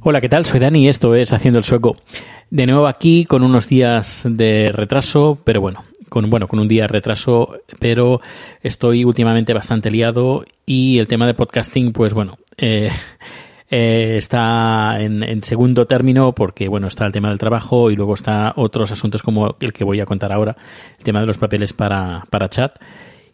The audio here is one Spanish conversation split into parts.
Hola, ¿qué tal? Soy Dani y esto es Haciendo el Sueco. De nuevo aquí con unos días de retraso, pero bueno, con, bueno, con un día de retraso, pero estoy últimamente bastante liado y el tema de podcasting, pues bueno, eh, eh, está en, segundo término porque, bueno, está el tema del trabajo y luego está otros asuntos como el que voy a contar ahora, el tema de los papeles para, para chat.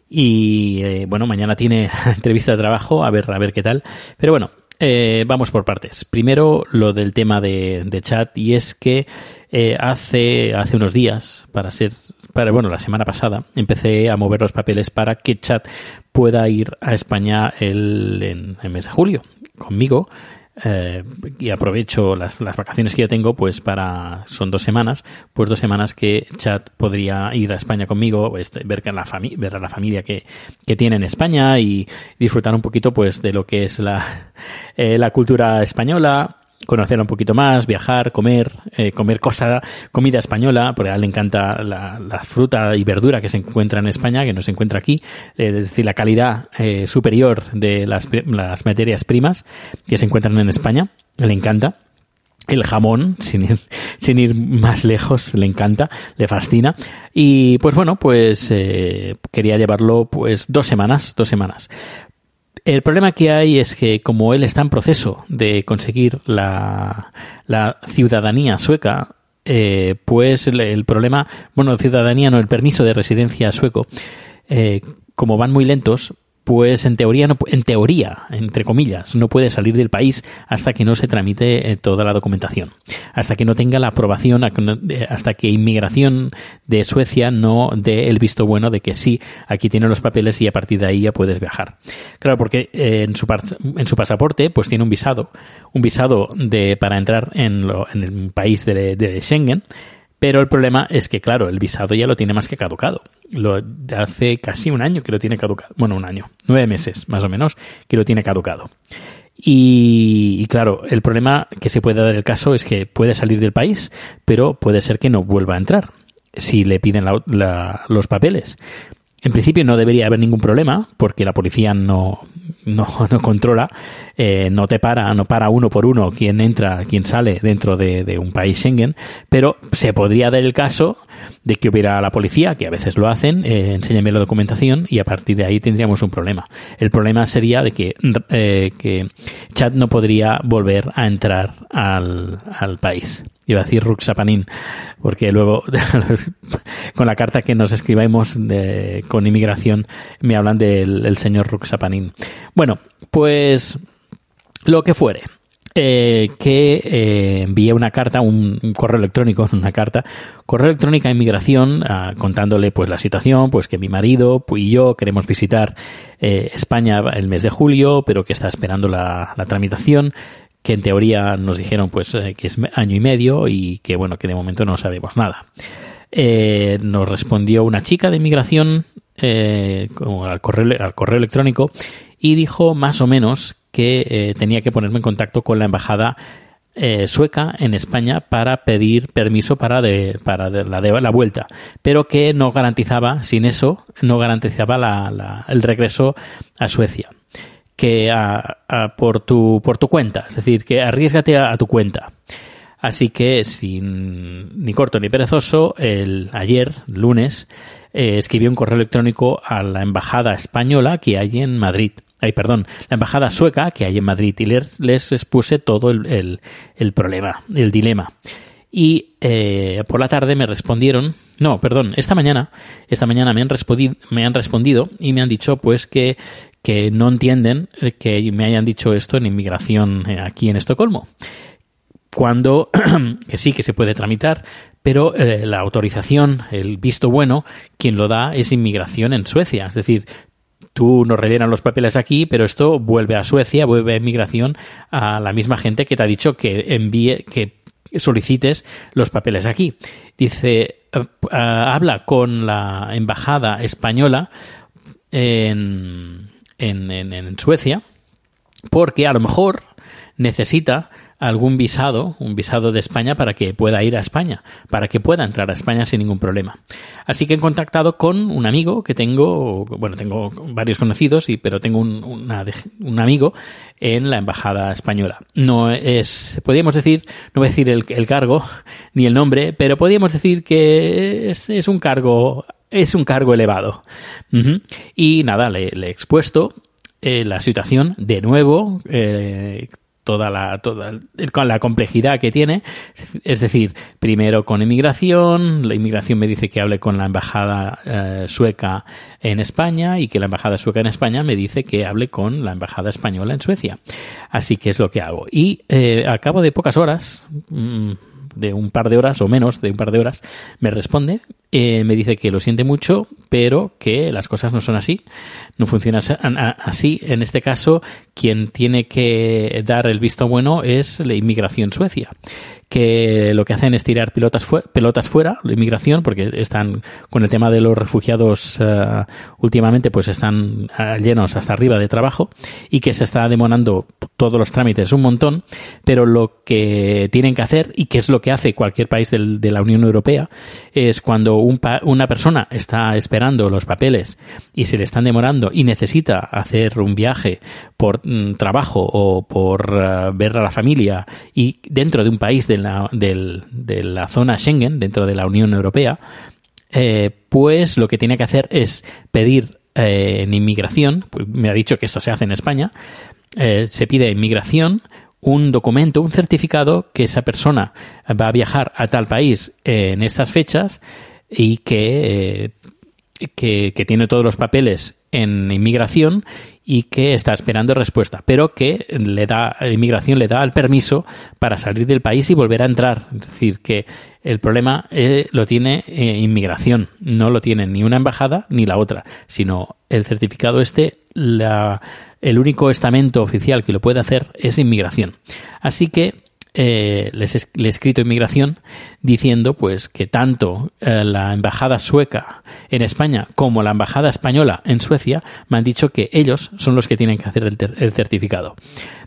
Y eh, bueno, mañana tiene entrevista de trabajo, a ver, a ver qué tal. Pero bueno, eh, vamos por partes. Primero, lo del tema de, de chat, y es que eh, hace, hace unos días, para ser, para, bueno, la semana pasada, empecé a mover los papeles para que chat pueda ir a España el, en el mes de julio conmigo. eh, y aprovecho las, las vacaciones que ya tengo, pues para, son dos semanas, pues dos semanas que Chat podría ir a España conmigo, este, ver, la ver a la familia que, que tiene en España y disfrutar un poquito pues de lo que es la, eh, la cultura española, conocerla un poquito más, viajar, comer, eh, comer cosa, comida española, porque a él le encanta la, fruta y verdura que se encuentra en España, que no se encuentra aquí, eh, es decir, la calidad eh, superior de las, las materias primas que se encuentran en España, le encanta. El jamón, sin ir, sin ir más lejos, le encanta, le fascina. Y pues bueno, pues eh, quería llevarlo pues dos semanas, dos semanas. El problema que hay es que como él está en proceso de conseguir la, la ciudadanía sueca, eh, pues el, problema, bueno, ciudadanía no, el permiso de residencia sueco, eh, como van muy lentos, pues en teoría, no, en teoría, entre comillas, no puede salir del país hasta que no se tramite eh, toda la documentación, hasta que no tenga la aprobación, hasta que inmigración de Suecia no dé el visto bueno de que sí, aquí tiene los papeles y a partir de ahí ya puedes viajar. Claro, porque eh, en, su en su pasaporte pues tiene un visado, un visado de, para entrar en, lo- en el país de Schengen, pero el problema es que, claro, el visado ya lo tiene más que caducado. Lo, hace casi un año que lo tiene caducado. Bueno, un año, nueve meses más o menos, que lo tiene caducado. Y, claro, el problema que se puede dar el caso es que puede salir del país, pero puede ser que no vuelva a entrar si le piden los papeles. En principio no debería haber ningún problema porque la policía no, no, no controla, eh, no te para, no para uno por uno quién entra, quién sale dentro de, de un país Schengen, pero se podría dar el caso de que hubiera la policía, que a veces lo hacen, eh, enséñame la documentación y a partir de ahí tendríamos un problema. El problema sería de que, eh, que Chad no podría volver a entrar al, al país. Iba a decir Ruxapanin, porque luego con la carta que nos escribimos de- con inmigración me hablan del el señor Ruxapanin. Bueno, pues lo que fuere. Eh, que eh, envié una carta, un, correo electrónico, una carta, correo electrónico a inmigración ah, contándole pues la situación, pues que mi marido y yo queremos visitar eh, España el mes de julio, pero que está esperando la, tramitación, que en teoría nos dijeron pues que es año y medio y que bueno que de momento no sabemos nada. Nos respondió una chica de inmigración al correo electrónico y dijo más o menos que eh, tenía que ponerme en contacto con la embajada eh, sueca en España para pedir permiso para, de, para la, de la vuelta, pero que no garantizaba, sin eso, no garantizaba la- la- el regreso a Suecia que a- a- por, tu, por tu cuenta, es decir, que arriesgate a, tu cuenta. Así que, sin ni corto ni perezoso, el, ayer, lunes, eh, escribió un correo electrónico a la embajada española que hay en Madrid. Ay, perdón, la embajada sueca que hay en Madrid y les, les expuse todo el, el- problema, el dilema. Y eh, por la tarde me respondieron, no, perdón, esta mañana, esta mañana me han, respondi- me han respondido y me han dicho pues que, que no entienden que me hayan dicho esto en inmigración eh, aquí en Estocolmo. cuando que sí que se puede tramitar, pero eh, la autorización, el visto bueno, quien lo da es inmigración en Suecia. Es decir, tú nos rellenas los papeles aquí, pero esto vuelve a Suecia, vuelve a inmigración a la misma gente que te ha dicho que envíe, que solicites los papeles aquí. Dice, eh, habla con la embajada española en, en, en Suecia, porque a lo mejor necesita algún visado, un visado de España para que pueda ir a España, para que pueda entrar a España sin ningún problema. Así que he contactado con un amigo que tengo, bueno, tengo varios conocidos, y, pero tengo un, un amigo en la embajada española. No es, podríamos decir, no voy a decir el, cargo ni el nombre, pero podríamos decir que es, un cargo, es un cargo elevado. Y nada, le, le he expuesto eh, la situación de nuevo, eh, toda la, toda la complejidad que tiene. Es decir, primero con inmigración, la inmigración me dice que hable con la embajada eh, sueca en España y que la embajada sueca en España me dice que hable con la embajada española en Suecia. Así que es lo que hago. Y eh, al cabo de pocas horas, mm, de un par de horas o menos de un par de horas, me responde, eh, me dice que lo siente mucho, pero que las cosas no son así, no funciona así. En este caso, quien tiene que dar el visto bueno es la inmigración Suecia que lo que hacen es tirar pelotas, pelotas fuera, la inmigración, porque están con el tema de los refugiados eh, últimamente, pues están eh, llenos hasta arriba de trabajo y que se está demorando todos los trámites un montón, pero lo que tienen que hacer y que es lo que hace cualquier país de la Unión Europea es cuando un una persona está esperando los papeles y se le están demorando y necesita hacer un viaje por mm, trabajo o por eh, ver a la familia y dentro de un país de la, de la zona Schengen, dentro de la Unión Europea, eh, pues lo que tiene que hacer es pedir eh, en inmigración, pues me ha dicho que esto se hace en España, se pide inmigración un documento, un certificado que esa persona va a viajar a tal país en esas fechas y que, que, tiene todos los papeles en inmigración y que está esperando respuesta, pero que le da, inmigración le da el permiso para salir del país y volver a entrar. Es decir, que el problema eh, lo tiene eh, inmigración, no lo tiene ni una embajada ni la otra, sino el certificado este, la, el único estamento oficial que lo puede hacer es inmigración. Así que eh, les, le he escrito inmigración diciendo pues que tanto eh, la embajada sueca en España como la embajada española en Suecia me han dicho que ellos son los que tienen que hacer el, certificado.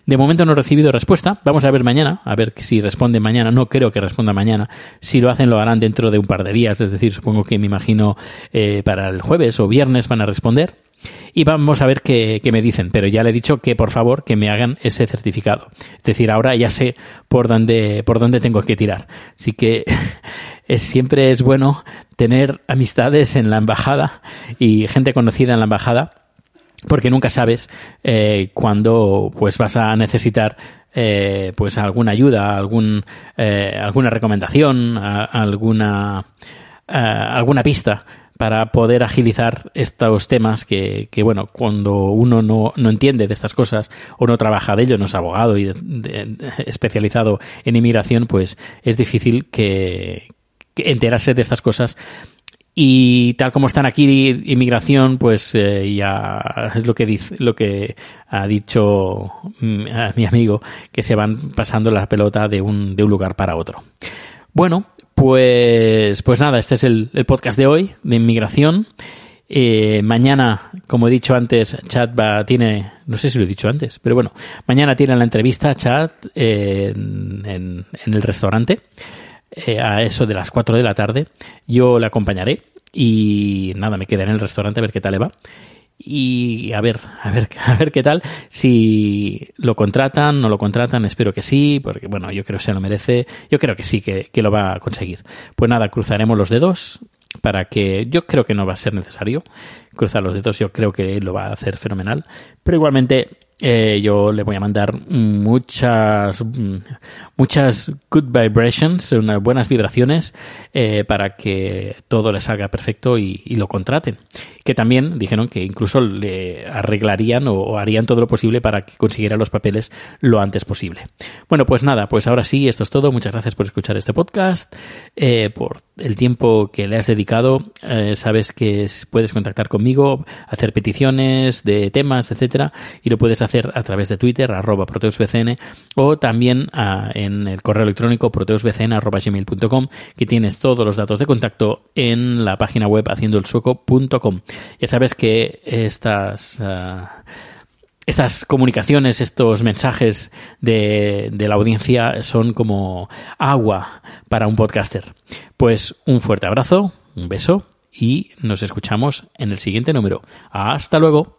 De momento no he recibido respuesta. Vamos a ver mañana, a ver si responde mañana. No creo que responda mañana. Si lo hacen, lo harán dentro de un par de días. Es decir, supongo que me imagino eh, para el jueves o viernes van a responder y vamos a ver qué, me dicen. Pero ya le he dicho que por favor que me hagan ese certificado. Es decir, ahora ya sé por dónde, por dónde tengo que tirar. Así que siempre es bueno tener amistades en la embajada y gente conocida en la embajada porque nunca sabes eh, cuándo pues vas a necesitar eh, pues alguna ayuda, algún, eh, alguna recomendación, alguna, alguna pista para poder agilizar estos temas que, que bueno, cuando uno no, no, entiende de estas cosas o no trabaja de ello, no es abogado y especializado en inmigración, pues es difícil que, enterarse de estas cosas y tal como están aquí inmigración, pues eh, ya es lo que dice, lo que ha dicho mm, mi amigo, que se van pasando la pelota de un, de un lugar para otro. Bueno, pues, pues nada, este es el, podcast de hoy, de inmigración. Eh, mañana, como he dicho antes, Chat va, tiene, no sé si lo he dicho antes, pero bueno, mañana tiene la entrevista Chat en, en, el restaurante eh, a eso de las 4 de la tarde. Yo le acompañaré y nada, me quedaré en el restaurante a ver qué tal le va y a ver, a ver, a ver qué tal. Si lo contratan, no lo contratan, espero que sí, porque bueno, yo creo que se lo merece. Yo creo que sí, que, lo va a conseguir. Pues nada, cruzaremos los dedos para que yo creo que no va a ser necesario cruzar los dedos, yo creo que lo va a hacer fenomenal, pero igualmente eh, yo le voy a mandar muchas, muchas good vibrations, unas buenas vibraciones eh, para que todo le salga perfecto y, lo contraten. Que también dijeron que incluso le arreglarían o, harían todo lo posible para que consiguiera los papeles lo antes posible. Bueno, pues nada, pues ahora sí, esto es todo. Muchas gracias por escuchar este podcast, eh, por el tiempo que le has dedicado. sabes que puedes contactar conmigo, hacer peticiones de temas, etcétera, y lo puedes hacer a través de Twitter, arroba proteusbcn, o también ah, en el correo electrónico proteusbcn.gmail.com, que tienes todos los datos de contacto en la página web haciendoelsueco.com. Ya sabes que estas... Ah, estas comunicaciones, estos mensajes de, de, la audiencia son como agua para un podcaster. Pues un fuerte abrazo, un beso y nos escuchamos en el siguiente número. Hasta luego.